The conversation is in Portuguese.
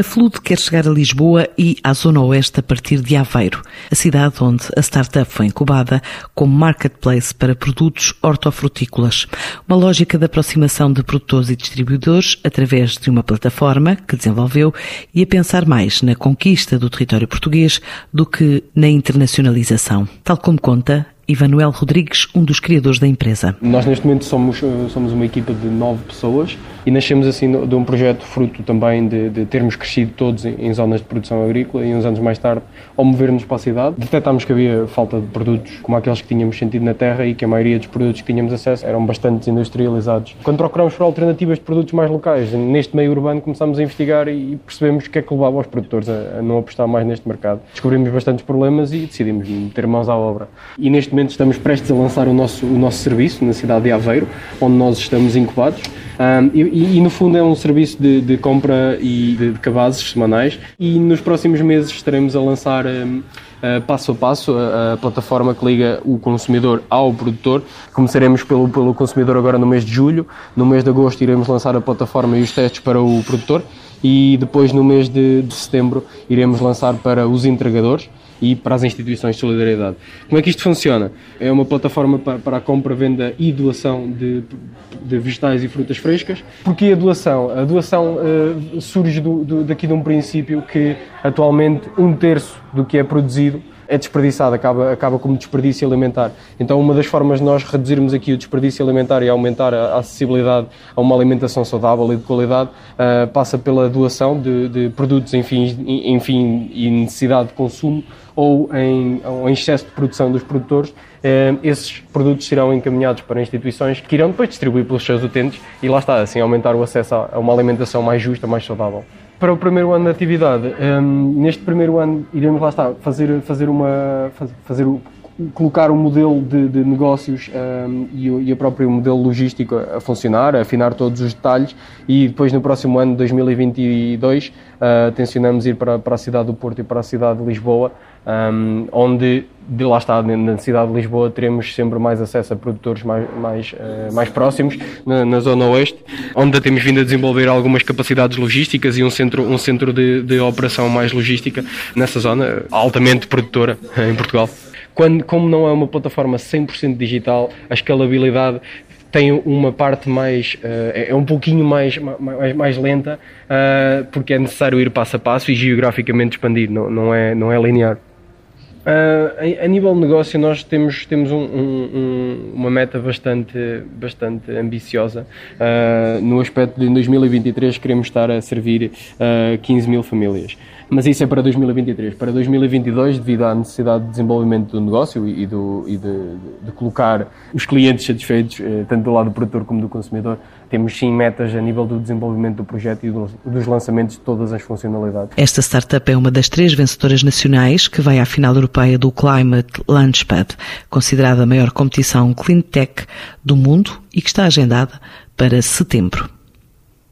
A Flude quer chegar a Lisboa e à Zona Oeste a partir de Aveiro, a cidade onde a startup foi incubada como marketplace para produtos hortofrutícolas. Uma lógica de aproximação de produtores e distribuidores através de uma plataforma que desenvolveu e a pensar mais na conquista do território português do que na internacionalização. Tal como conta Ivanuel Rodrigues, um dos criadores da empresa. Nós neste momento somos, eh, somos uma equipa de nove pessoas e nascemos assim de um projeto fruto também de, de termos crescido todos em, em, zonas de produção agrícola e uns anos mais tarde, ao mover-nos para a cidade, detectámos que havia falta de produtos como aqueles que tínhamos sentido na terra e que a maioria dos produtos que tínhamos acesso eram bastante industrializados. Quando procuramos por alternativas de produtos mais locais, neste meio urbano começámos a investigar e percebemos o que é que levava os produtores a, a não apostar mais neste mercado. Descobrimos bastantes problemas e decidimos meter mãos à obra. E neste momento estamos prestes a lançar o nosso, o nosso serviço na cidade de Aveiro, onde nós estamos incubados. Um, e, e, no fundo é um serviço de, de compra e de, de, cabazes semanais. E nos próximos meses estaremos a lançar um, uh, passo a passo a, a, plataforma que liga o consumidor ao produtor. Começaremos pelo, pelo consumidor agora no mês de julho, no mês de agosto iremos lançar a plataforma e os testes para o produtor e depois no mês de, de setembro iremos lançar para os entregadores e para as instituições de solidariedade. Como é que isto funciona? É uma plataforma para a compra, venda e doação de, de vegetais e frutas frescas. Porquê a doação? A doação uh, surge do, do, daqui de um princípio que atualmente um terço do que é produzido é desperdiçado, acaba, acaba como desperdício alimentar. Então, uma das formas de nós reduzirmos aqui o desperdício alimentar e aumentar a acessibilidade a uma alimentação saudável e de qualidade uh, passa pela doação de, de produtos em fim, em fim e necessidade de consumo ou em, ou em excesso de produção dos produtores, eh, esses produtos serão encaminhados para instituições que irão depois distribuir pelos seus utentes e lá está, assim aumentar o acesso a uma alimentação mais justa, mais saudável para o primeiro ano de atividade, um, neste primeiro ano iremos lá estar, fazer, fazer uma, fazer, colocar o um modelo de, de negócios um, ehm, e, o, e o próprio modelo logístico a, funcionar, a afinar todos os detalhes e depois no próximo ano, 2022, uh, tencionamos ir para, para a cidade do Porto e para a cidade de Lisboa, um, ehm, onde de lá está, na cidade de Lisboa, teremos sempre mais acesso a produtores mais, mais, uh, mais próximos, na, na, zona oeste, onde temos vindo a desenvolver algumas capacidades logísticas e um centro, um centro de, de operação mais logística nessa zona, altamente produtora em Portugal. Quando, como não é uma plataforma 100% digital, a escalabilidade tem uma parte mais uh, é um pouquinho mais mais, mais lenta uh, porque é necessário ir passo a passo e geograficamente expandir não, não é não é linear a, a, nível de negócio, nós temos, temos um, um, uma meta bastante, bastante ambiciosa. No aspecto de em 2023, queremos estar a servir uh, 15 mil famílias. Mas isso é para 2023. Para 2022, devido à necessidade de desenvolvimento do negócio e, do, e de, de, colocar os clientes satisfeitos, eh, tanto do lado do produtor como do consumidor, temos sim metas a nível do desenvolvimento do projeto e dos lançamentos de todas as funcionalidades. Esta startup é uma das três vencedoras nacionais que vai à final europeia do Climate Launchpad, considerada a maior competição clean tech do mundo e que está agendada para setembro.